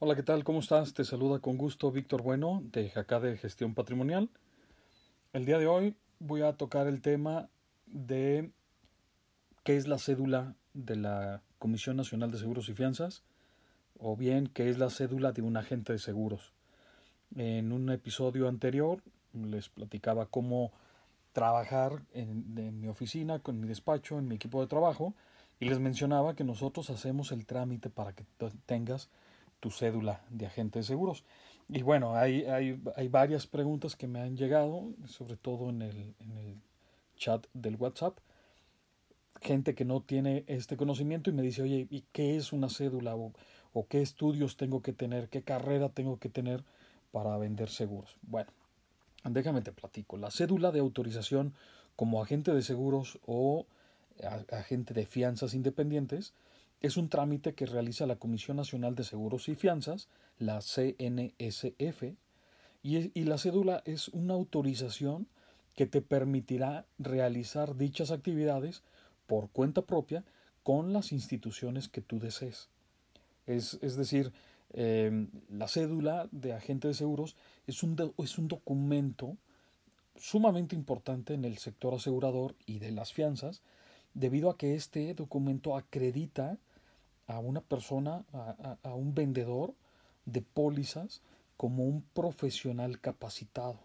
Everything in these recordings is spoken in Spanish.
Hola, ¿qué tal? ¿Cómo estás? Te saluda con gusto Víctor Bueno de Jacá de Gestión Patrimonial. El día de hoy voy a tocar el tema de qué es la cédula de la Comisión Nacional de Seguros y Fianzas o bien qué es la cédula de un agente de seguros. En un episodio anterior les platicaba cómo trabajar en, en mi oficina, con mi despacho, en mi equipo de trabajo y les mencionaba que nosotros hacemos el trámite para que tengas tu cédula de agente de seguros. Y bueno, hay, hay, hay varias preguntas que me han llegado, sobre todo en el, en el chat del WhatsApp. Gente que no tiene este conocimiento y me dice, oye, ¿y qué es una cédula? O, o qué estudios tengo que tener, qué carrera tengo que tener para vender seguros. Bueno, déjame te platico. La cédula de autorización como agente de seguros o agente de fianzas independientes es un trámite que realiza la Comisión Nacional de Seguros y Fianzas, la CNSF, y, la cédula es una autorización que te permitirá realizar dichas actividades por cuenta propia con las instituciones que tú desees. Es, es decir, eh, la cédula de agente de seguros es un, es un documento sumamente importante en el sector asegurador y de las fianzas, debido a que este documento acredita a una persona, a, un vendedor de pólizas como un profesional capacitado.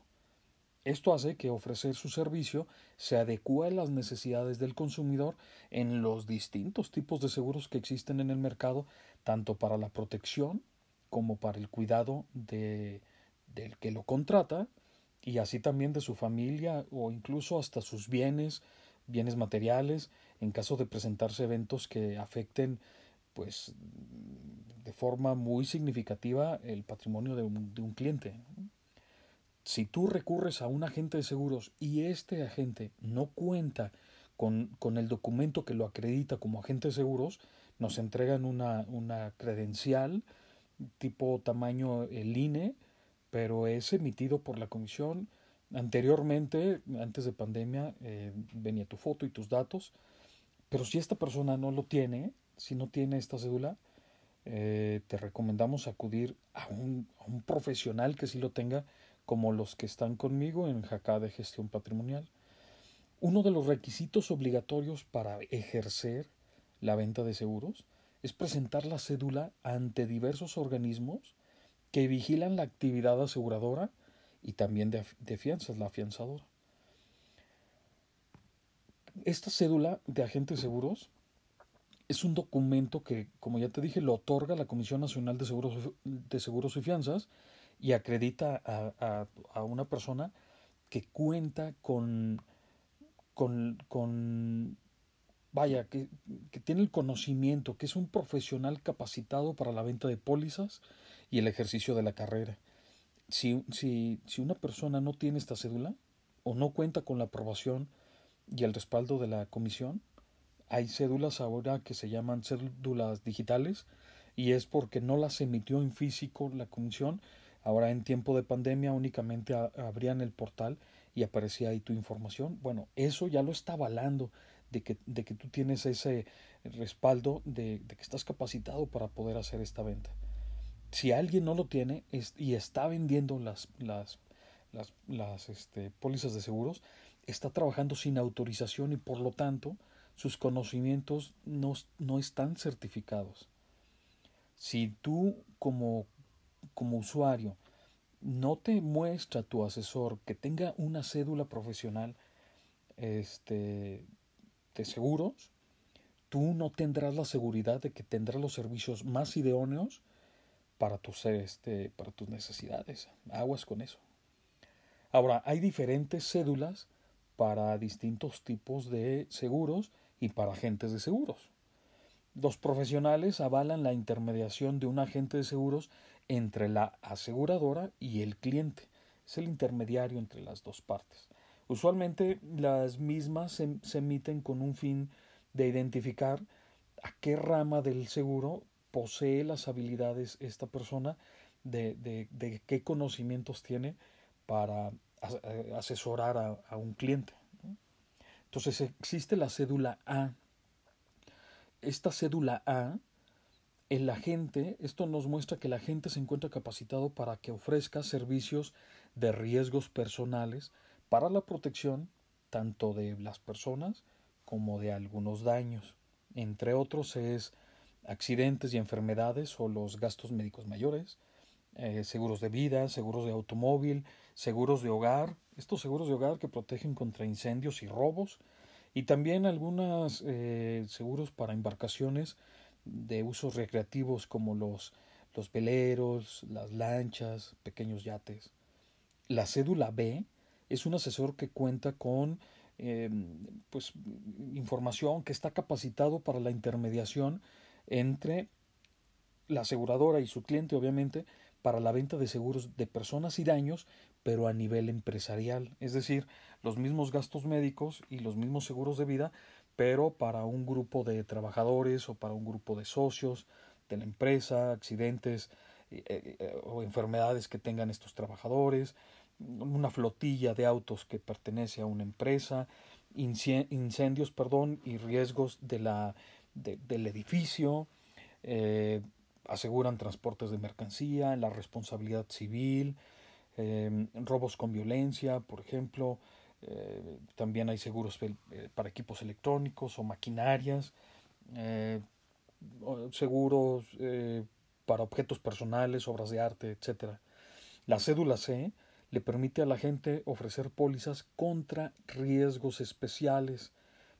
Esto hace que ofrecer su servicio se adecue a las necesidades del consumidor en los distintos tipos de seguros que existen en el mercado, tanto para la protección como para el cuidado de, del que lo contrata y así también de su familia o incluso hasta sus bienes, bienes materiales, en caso de presentarse eventos que afecten pues de forma muy significativa el patrimonio de un, de un cliente. Si tú recurres a un agente de seguros y este agente no cuenta con, con, el documento que lo acredita como agente de seguros, nos entregan una, una credencial tipo tamaño el INE, pero es emitido por la comisión. Anteriormente, antes de pandemia, eh, venía tu foto y tus datos, pero si esta persona no lo tiene, si no tiene esta cédula, eh, te recomendamos acudir a un, profesional que sí lo tenga, como los que están conmigo en Jacá de Gestión Patrimonial. Uno de los requisitos obligatorios para ejercer la venta de seguros es presentar la cédula ante diversos organismos que vigilan la actividad aseguradora y también de, de fianzas, la afianzadora. Esta cédula de agentes seguros es un documento que, como ya te dije, lo otorga la Comisión Nacional de Seguros, de Seguros y Fianzas y acredita a, a, a una persona que cuenta con, con, con vaya, que, que, tiene el conocimiento, que es un profesional capacitado para la venta de pólizas y el ejercicio de la carrera. Si, si, si una persona no tiene esta cédula o no cuenta con la aprobación y el respaldo de la comisión, hay cédulas ahora que se llaman cédulas digitales y es porque no las emitió en físico la comisión. Ahora en tiempo de pandemia únicamente abrían el portal y aparecía ahí tu información. Bueno, eso ya lo está avalando de que, de que tú tienes ese respaldo de, que estás capacitado para poder hacer esta venta. Si alguien no lo tiene y está vendiendo las, las, las, las este, pólizas de seguros, está trabajando sin autorización y por lo tanto sus conocimientos no, no están certificados. Si tú como, como usuario no te muestra tu asesor que tenga una cédula profesional este, de seguros, tú no tendrás la seguridad de que tendrás los servicios más idóneos para tus, este, para tus necesidades. Aguas con eso. Ahora, hay diferentes cédulas para distintos tipos de seguros y para agentes de seguros. Los profesionales avalan la intermediación de un agente de seguros entre la aseguradora y el cliente. Es el intermediario entre las dos partes. Usualmente las mismas se, emiten con un fin de identificar a qué rama del seguro posee las habilidades esta persona, de, de, qué conocimientos tiene para asesorar a, a un cliente. Entonces existe la cédula A. Esta cédula A el agente, esto nos muestra que el agente se encuentra capacitado para que ofrezca servicios de riesgos personales para la protección tanto de las personas como de algunos daños. Entre otros es accidentes y enfermedades o los gastos médicos mayores, eh, seguros de vida, seguros de automóvil, seguros de hogar, estos seguros de hogar que protegen contra incendios y robos, y también algunos eh, seguros para embarcaciones de usos recreativos como los, los veleros, las lanchas, pequeños yates. La cédula B es un asesor que cuenta con em, pues, información que está capacitado para la intermediación entre la aseguradora y su cliente, obviamente, para la venta de seguros de personas y daños, pero a nivel empresarial, es decir, los mismos gastos médicos y los mismos seguros de vida, pero para un grupo de trabajadores o para un grupo de socios de la empresa, accidentes eh, eh, o enfermedades que tengan estos trabajadores, una flotilla de autos que pertenece a una empresa, incendios, perdón, y riesgos de la, del edificio, eh, aseguran transportes de mercancía, la responsabilidad civil, robos con violencia, por ejemplo, eh, también hay seguros eh, para equipos electrónicos o maquinarias, eh, seguros para objetos personales, obras de arte, etc. La cédula C le permite a la gente ofrecer pólizas contra riesgos especiales,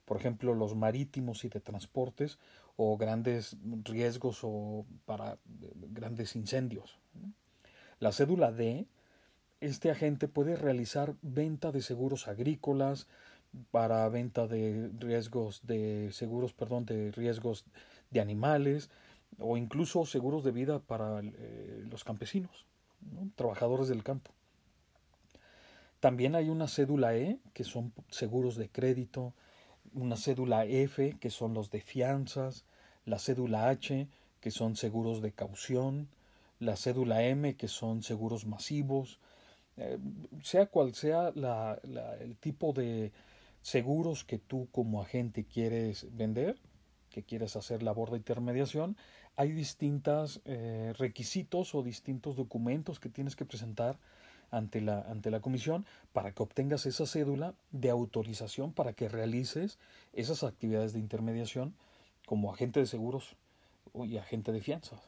por ejemplo, los marítimos y de transportes o grandes riesgos o para grandes incendios. La cédula D este agente puede realizar venta de seguros agrícolas, para venta de riesgos de seguros, perdón, de riesgos de animales o incluso seguros de vida para eh, los campesinos, trabajadores del campo. También hay una cédula E, que son seguros de crédito, una cédula F, que son los de fianzas, la cédula H, que son seguros de caución, la cédula M, que son seguros masivos, eh, sea cual sea el tipo de seguros que tú como agente quieres vender, que quieres hacer labor de intermediación, hay distintos eh, requisitos o distintos documentos que tienes que presentar ante la, ante la comisión para que obtengas esa cédula de autorización para que realices esas actividades de intermediación como agente de seguros y agente de fianzas.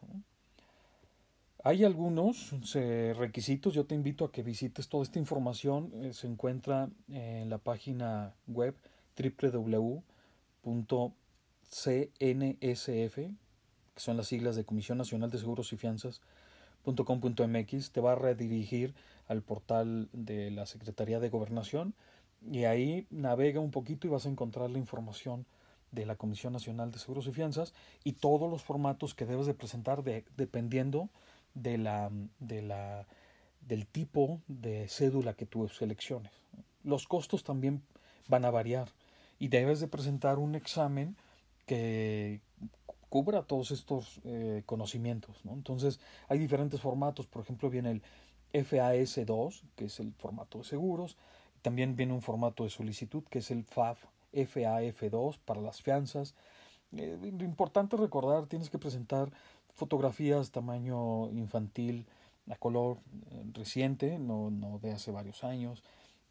Hay algunos requisitos, yo te invito a que visites. Toda esta información, eh, se encuentra en la página web www.cnsf, que son las siglas de Comisión Nacional de Seguros y Fianzas.com.mx, te va a redirigir al portal de la Secretaría de Gobernación y ahí navega un poquito y vas a encontrar la información de la Comisión Nacional de Seguros y Fianzas y todos los formatos que debes de presentar de, dependiendo de la, de la, del tipo de cédula que tú selecciones. Los costos también van a variar y debes de presentar un examen que cubra todos estos eh, conocimientos. Entonces hay diferentes formatos, por ejemplo viene el FAS2, que es el formato de seguros, también viene un formato de solicitud, que es el FAF, FAF2 para las fianzas. Eh, lo importante recordar, tienes que presentar fotografías tamaño infantil a color eh, reciente, no, no de hace varios años,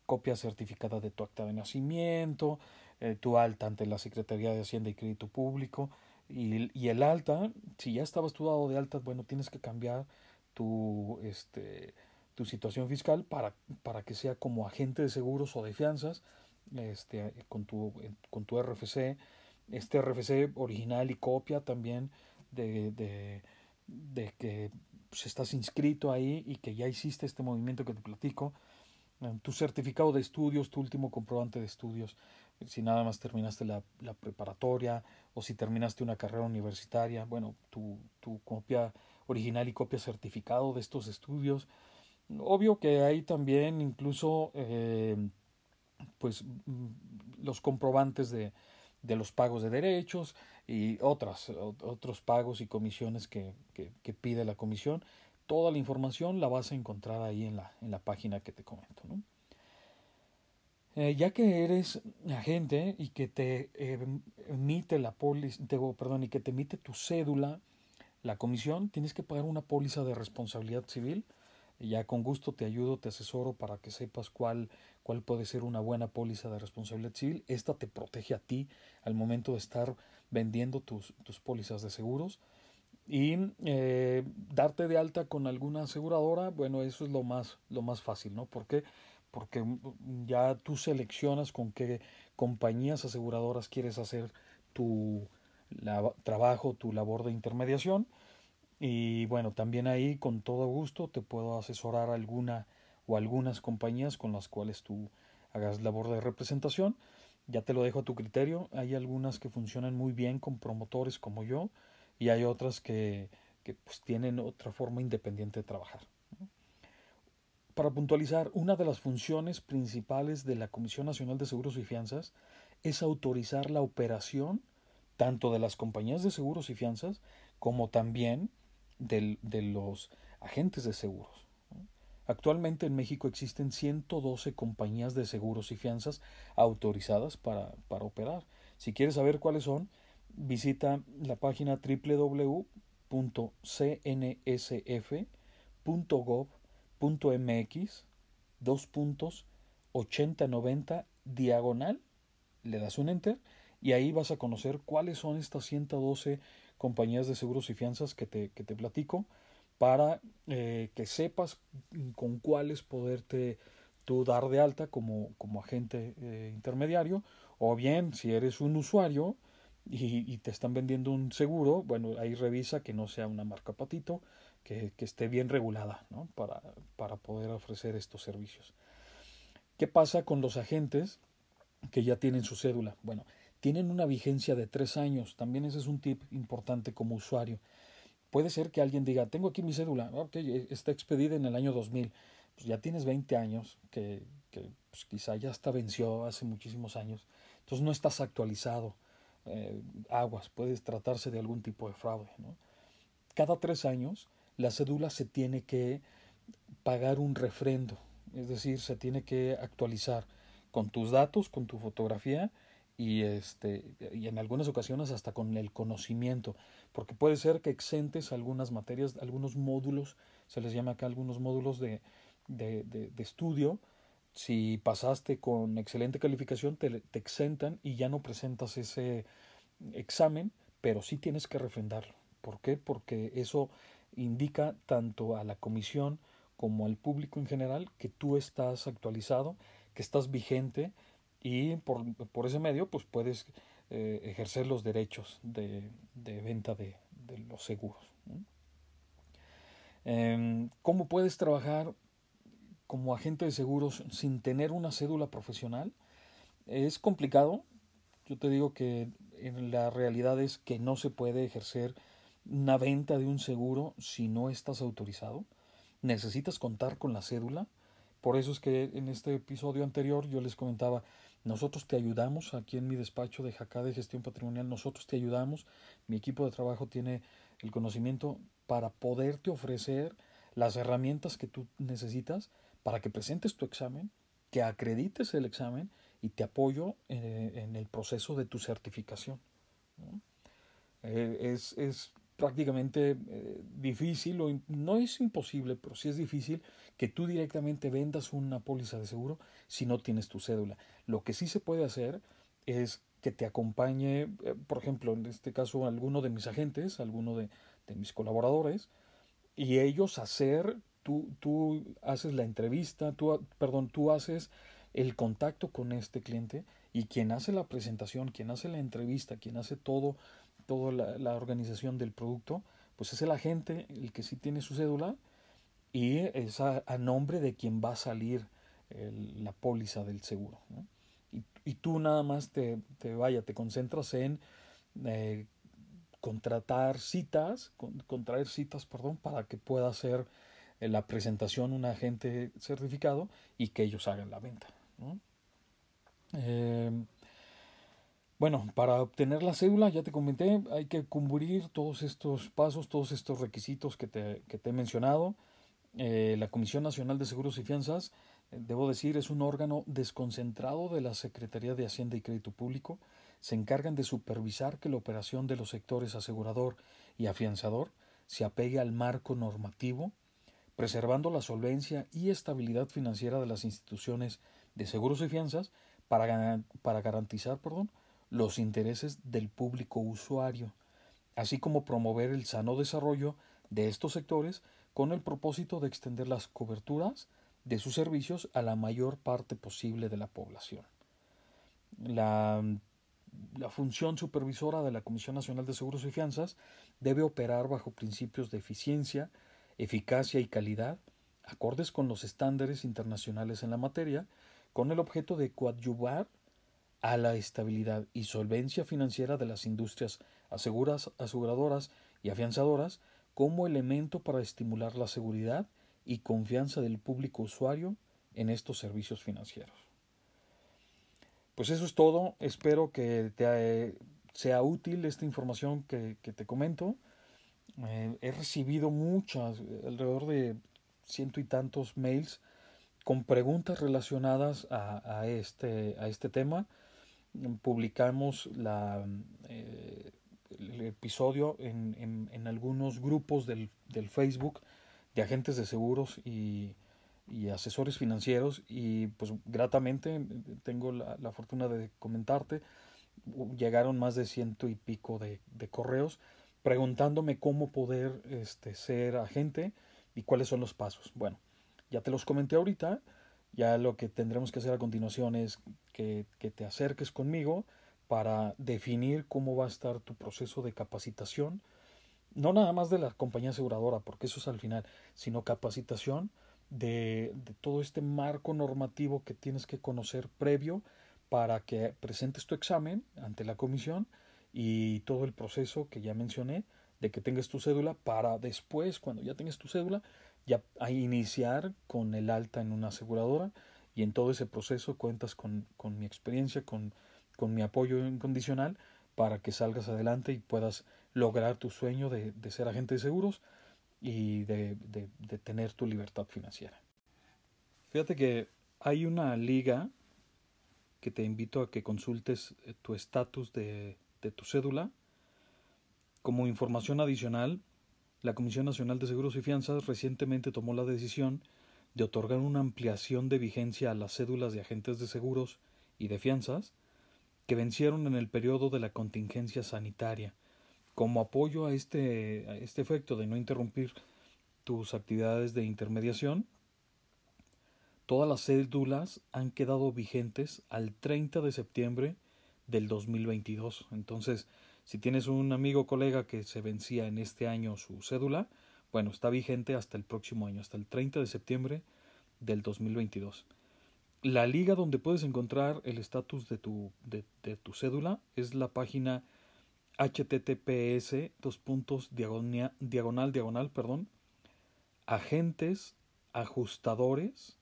copia certificada de tu acta de nacimiento, eh, tu alta ante la Secretaría de Hacienda y Crédito Público y, el alta, si ya estabas tu dado de alta, bueno, tienes que cambiar tu, este, tu situación fiscal para, para que sea como agente de seguros o de fianzas este, con, tu, con tu RFC, este RFC original y copia también de, de, que pues, estás inscrito ahí y que ya hiciste este movimiento que te platico, eh, tu certificado de estudios, tu último comprobante de estudios, si nada más terminaste la, la preparatoria o si terminaste una carrera universitaria, bueno, tu, tu copia original y copia certificado de estos estudios. Obvio que hay también incluso eh, pues los comprobantes de, de los pagos de derechos y otras, otros pagos y comisiones que, que, pide la comisión. Toda la información la vas a encontrar ahí en la, en la página que te comento. Eh, ya que eres agente y que te eh, emite la polis, perdón, y que te emite tu cédula, la comisión, tienes que pagar una póliza de responsabilidad civil. Ya con gusto te ayudo, te asesoro para que sepas cuál, cuál puede ser una buena póliza de responsabilidad civil. Esta te protege a ti al momento de estar vendiendo tus, tus pólizas de seguros. Y eh, darte de alta con alguna aseguradora, bueno, eso es lo más, lo más fácil, ¿no? ¿Por qué? Porque ya tú seleccionas con qué compañías aseguradoras quieres hacer tu trabajo, tu labor de intermediación. Y bueno, también ahí con todo gusto te puedo asesorar alguna o algunas compañías con las cuales tú hagas labor de representación. Ya te lo dejo a tu criterio. Hay algunas que funcionan muy bien con promotores como yo y hay otras que, pues, tienen otra forma independiente de trabajar. Para puntualizar, una de las funciones principales de la Comisión Nacional de Seguros y Fianzas es autorizar la operación tanto de las compañías de seguros y fianzas como también de, los agentes de seguros. Actualmente en México existen 112 compañías de seguros y fianzas autorizadas para, para operar. Si quieres saber cuáles son, visita la página www.cnsf.gov.mx dos puntos 8090 diagonal, le das un enter y ahí vas a conocer cuáles son estas 112 compañías de seguros y fianzas que te, que te platico para eh, que sepas con cuáles poderte tú dar de alta como, como agente eh, intermediario o bien si eres un usuario y, te están vendiendo un seguro, bueno, ahí revisa que no sea una marca patito, que, esté bien regulada ¿no? para, para poder ofrecer estos servicios. ¿Qué pasa con los agentes que ya tienen su cédula? Bueno, tienen una vigencia de tres años. También ese es un tip importante como usuario. Puede ser que alguien diga, tengo aquí mi cédula, ok, está expedida en el año 2000. Pues ya tienes 20 años, que, que pues quizá ya está venció hace muchísimos años. Entonces no estás actualizado. Eh, aguas, puede tratarse de algún tipo de fraude. Cada tres años la cédula se tiene que pagar un refrendo, es decir, se tiene que actualizar con tus datos, con tu fotografía y este y en algunas ocasiones hasta con el conocimiento porque puede ser que exentes algunas materias algunos módulos se les llama acá algunos módulos de, de, de, estudio si pasaste con excelente calificación te, te, exentan y ya no presentas ese examen pero sí tienes que refrendarlo ¿por qué? porque eso indica tanto a la comisión como al público en general que tú estás actualizado que estás vigente y por, por ese medio pues puedes eh, ejercer los derechos de, venta de, de, los seguros. Em, ¿Cómo puedes trabajar como agente de seguros sin tener una cédula profesional? Es complicado. Yo te digo que en la realidad es que no se puede ejercer una venta de un seguro si no estás autorizado. Necesitas contar con la cédula. Por eso es que en este episodio anterior yo les comentaba, nosotros te ayudamos aquí en mi despacho de Jacá de Gestión Patrimonial, nosotros te ayudamos, mi equipo de trabajo tiene el conocimiento para poderte ofrecer las herramientas que tú necesitas para que presentes tu examen, que acredites el examen y te apoyo eh, en el proceso de tu certificación. Eh, es, es prácticamente eh, difícil, o no es imposible, pero sí es difícil que tú directamente vendas una póliza de seguro si no tienes tu cédula. Lo que sí se puede hacer es que te acompañe, eh, por ejemplo, en este caso, alguno de mis agentes, alguno de, mis colaboradores, y ellos hacer, tú, tú haces la entrevista, tú, perdón, tú haces el contacto con este cliente y quien hace la presentación, quien hace la entrevista, quien hace todo toda la, organización del producto, pues es el agente el que sí tiene su cédula y es a, nombre de quien va a salir la póliza del seguro. Y, tú nada más te, te, vaya, te concentras en eh, contratar citas, contraer citas, perdón, para que pueda hacer eh, la presentación un agente certificado y que ellos hagan la venta. Eh, bueno, para obtener la cédula, ya te comenté, hay que cumplir todos estos pasos, todos estos requisitos que te, he mencionado. Eh, la Comisión Nacional de Seguros y Fianzas, eh, debo decir, es un órgano desconcentrado de la Secretaría de Hacienda y Crédito Público. Se encargan de supervisar que la operación de los sectores asegurador y afianzador se apegue al marco normativo, preservando la solvencia y estabilidad financiera de las instituciones de seguros y fianzas para, para garantizar perdón, los intereses del público usuario, así como promover el sano desarrollo de estos sectores con el propósito de extender las coberturas de sus servicios a la mayor parte posible de la población. La, función supervisora de la Comisión Nacional de Seguros y Fianzas debe operar bajo principios de eficiencia, eficacia y calidad, acordes con los estándares internacionales en la materia, con el objeto de coadyuvar a la estabilidad y solvencia financiera de las industrias aseguras, aseguradoras y afianzadoras como elemento para estimular la seguridad y confianza del público usuario en estos servicios financieros. Pues eso es todo. Espero que te eh, sea útil esta información que, te comento. Eh, he recibido muchas, alrededor de ciento y tantos mails con preguntas relacionadas a, este, a este tema publicamos la, eh, el episodio en, en, algunos grupos del, del, Facebook de agentes de seguros y, y, asesores financieros y pues gratamente tengo la, la, fortuna de comentarte llegaron más de ciento y pico de, de correos preguntándome cómo poder este, ser agente y cuáles son los pasos. Bueno, ya te los comenté ahorita, ya lo que tendremos que hacer a continuación es que, te acerques conmigo para definir cómo va a estar tu proceso de capacitación, no nada más de la compañía aseguradora, porque eso es al final, sino capacitación de, de, todo este marco normativo que tienes que conocer previo para que presentes tu examen ante la comisión y todo el proceso que ya mencioné de que tengas tu cédula para después, cuando ya tengas tu cédula, ya a iniciar con el alta en una aseguradora y en todo ese proceso cuentas con, con mi experiencia, con, con, mi apoyo incondicional para que salgas adelante y puedas lograr tu sueño de, de ser agente de seguros y de, de, de, tener tu libertad financiera. Fíjate que hay una liga que te invito a que consultes eh, tu estatus de, de tu cédula. Como información adicional, la Comisión Nacional de Seguros y Fianzas recientemente tomó la decisión de otorgar una ampliación de vigencia a las cédulas de agentes de seguros y de fianzas que vencieron en el periodo de la contingencia sanitaria, como apoyo a este, este efecto de no interrumpir tus actividades de intermediación. Todas las cédulas han quedado vigentes al 30 de septiembre del 2022. Entonces, si tienes un amigo o colega que se vencía en este año su cédula, bueno, está vigente hasta el próximo año, hasta el 30 de septiembre del 2022. La liga donde puedes encontrar el estatus de tu, de, tu cédula es la página https dos puntos diagonal, diagonal, perdón, agentes ajustadores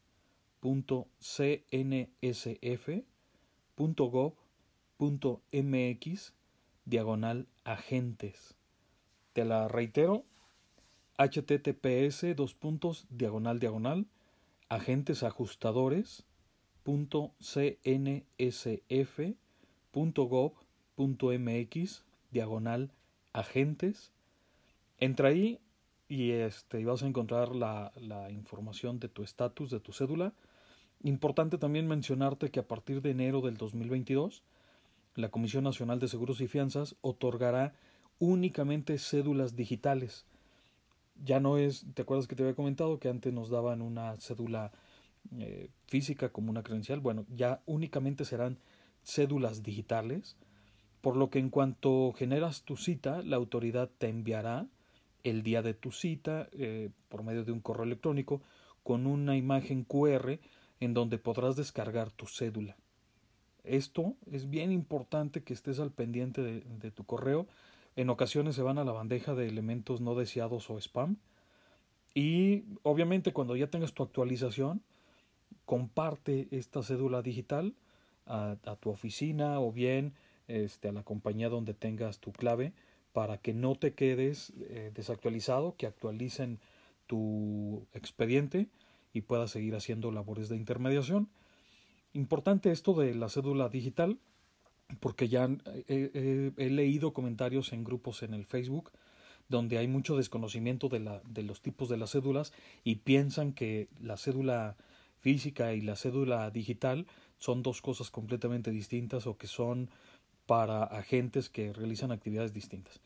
punto punto gov punto diagonal agentes. Te la reitero, https dos puntos diagonal diagonal agentes ajustadores punto cnsf punto gov punto mx diagonal agentes entra ahí y este vas a encontrar la, la información de tu estatus de tu cédula importante también mencionarte que a partir de enero del 2022 la Comisión Nacional de Seguros y Fianzas otorgará únicamente cédulas digitales. Ya no es, ¿te acuerdas que te había comentado que antes nos daban una cédula eh, física como una credencial? Bueno, ya únicamente serán cédulas digitales, por lo que en cuanto generas tu cita, la autoridad te enviará el día de tu cita eh, por medio de un correo electrónico con una imagen QR en donde podrás descargar tu cédula. Esto es bien importante que estés al pendiente de, tu correo. En ocasiones se van a la bandeja de elementos no deseados o spam. Y obviamente cuando ya tengas tu actualización, comparte esta cédula digital a, tu oficina o bien este, a la compañía donde tengas tu clave para que no te quedes eh, desactualizado, que actualicen tu expediente y puedas seguir haciendo labores de intermediación. Importante esto de la cédula digital, porque ya he, leído comentarios en grupos en el Facebook donde hay mucho desconocimiento de, la, de los tipos de las cédulas y piensan que la cédula física y la cédula digital son dos cosas completamente distintas o que son para agentes que realizan actividades distintas.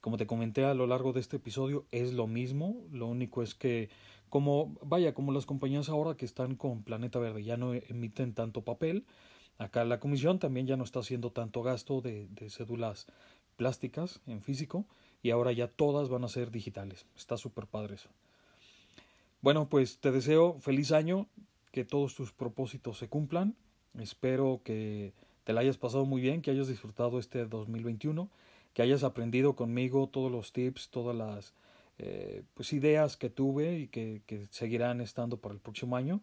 Como te comenté a lo largo de este episodio, es lo mismo, lo único es que como vaya, como las compañías ahora que están con Planeta Verde ya no emiten tanto papel, acá la comisión también ya no está haciendo tanto gasto de, cédulas plásticas en físico y ahora ya todas van a ser digitales. Está súper padre eso. Bueno, pues te deseo feliz año, que todos tus propósitos se cumplan. Espero que te la hayas pasado muy bien, que hayas disfrutado este 2021, que hayas aprendido conmigo todos los tips, todas las eh, pues ideas que tuve y que, seguirán estando para el próximo año.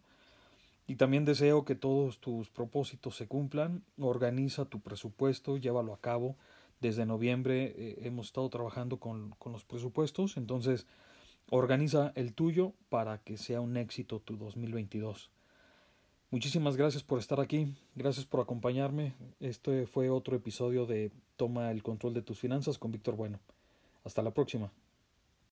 Y también deseo que todos tus propósitos se cumplan. Organiza tu presupuesto, llévalo a cabo. Desde noviembre eh, hemos estado trabajando con, con, los presupuestos, entonces organiza el tuyo para que sea un éxito tu 2022. Muchísimas gracias por estar aquí, gracias por acompañarme. Este fue otro episodio de Toma el control de tus finanzas con Víctor Bueno. Hasta la próxima.